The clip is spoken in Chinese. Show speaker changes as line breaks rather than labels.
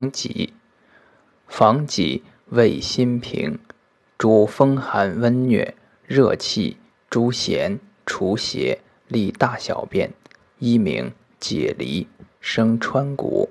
防己，防己味心平，主风寒温疟、热气、诸邪、除邪、利大小便。一名解离，生川谷。